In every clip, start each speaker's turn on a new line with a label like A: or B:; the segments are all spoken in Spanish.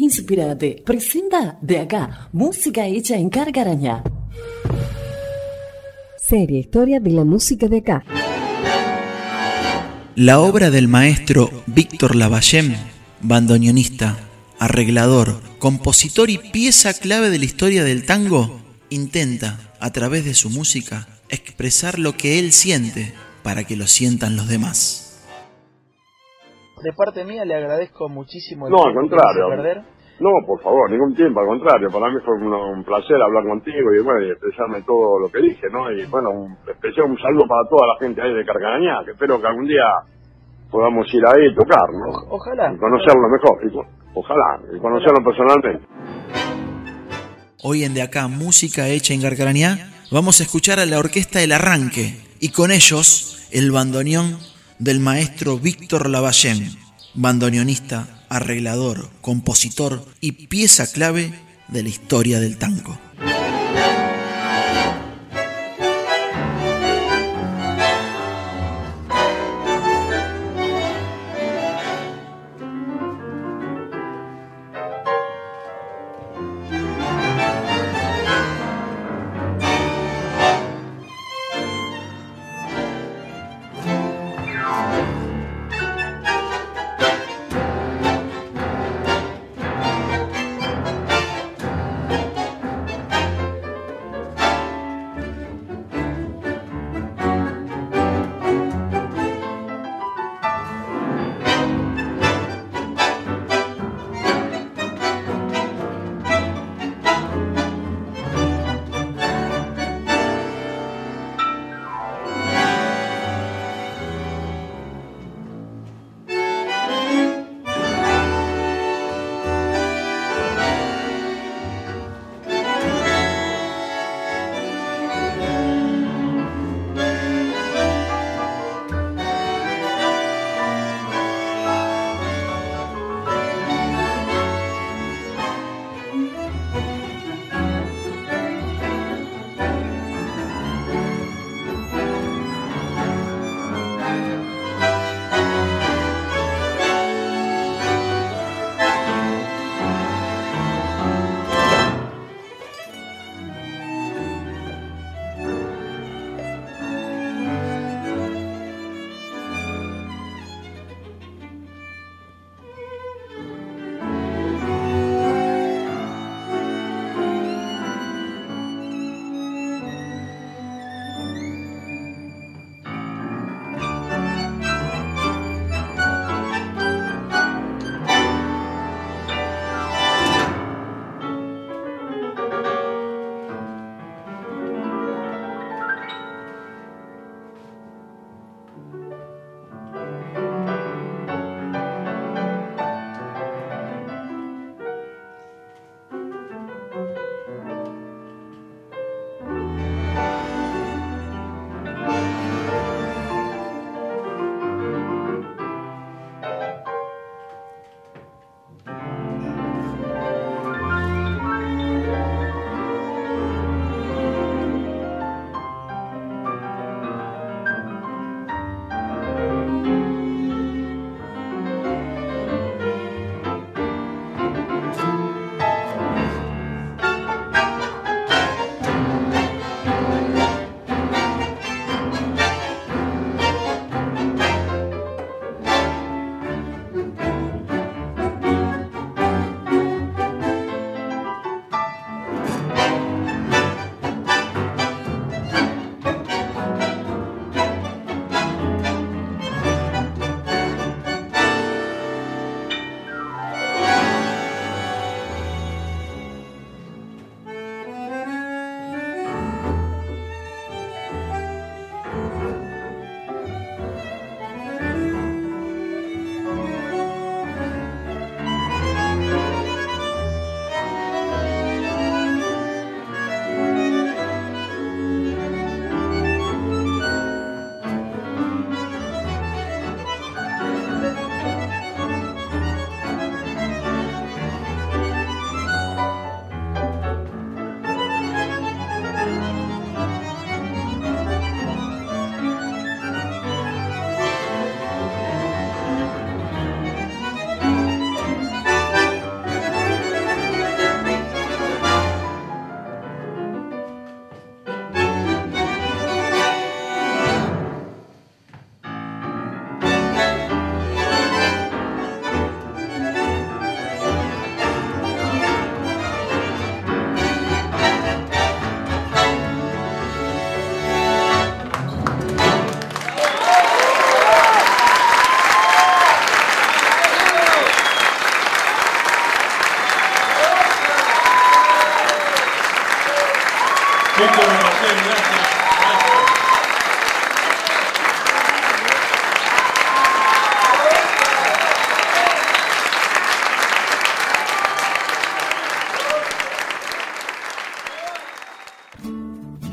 A: Inspirate presenta de acá música hecha en Cargarañá.
B: Serie Historia de la música de acá.
C: La obra del maestro Víctor Lavallem, bandoneonista, arreglador, compositor y pieza clave de la historia del tango, intenta, a través de su música, expresar lo que él siente para que lo sientan los demás.
D: De parte mía le agradezco muchísimo el
E: No, al
D: tiempo que
E: contrario.
D: hizo perder.
E: No, por favor, ningún tiempo, al contrario. Para mí fue un, un placer hablar contigo y bueno, y expresarme todo lo que dije, ¿no? Y bueno, un, especial un saludo para toda la gente ahí de Carcarañá, que espero que algún día podamos ir ahí y tocar, ¿no?
D: Ojalá.
E: Y conocerlo mejor, y ojalá, y conocerlo personalmente.
C: Hoy en De Acá, música hecha en Gargarañá, vamos a escuchar a la orquesta El Arranque y con ellos el bandoneón del maestro Víctor Lavallén, bandoneonista, arreglador, compositor y pieza clave de la historia del tango.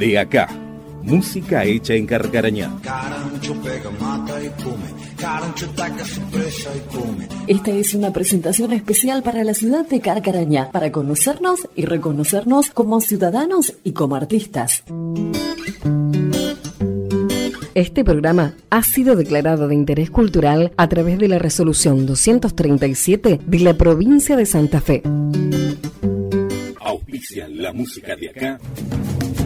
F: De acá, música hecha en Carcarañá.
A: Esta es una presentación especial para la ciudad de Carcarañá, para conocernos y reconocernos como ciudadanos y como artistas.
B: Este programa ha sido declarado de interés cultural a través de la resolución 237 de la provincia de Santa Fe.
F: Auspicia la música de acá.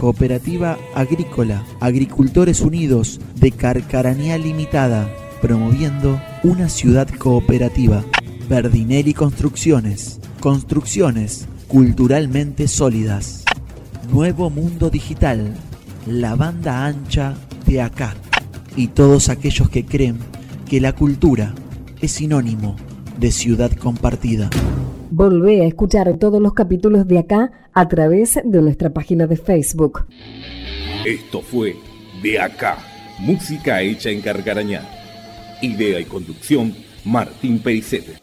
C: Cooperativa Agrícola, Agricultores Unidos de Carcarañá Limitada, promoviendo una ciudad cooperativa. Verdinelli Construcciones, construcciones culturalmente sólidas. Nuevo Mundo Digital, la banda ancha de acá. Y todos aquellos que creen que la cultura es sinónimo de ciudad compartida.
B: Volvé a escuchar todos los capítulos de acá a través de nuestra página de Facebook.
F: Esto fue De Acá, música hecha en Carcarañá. Idea y conducción, Martín Pericete.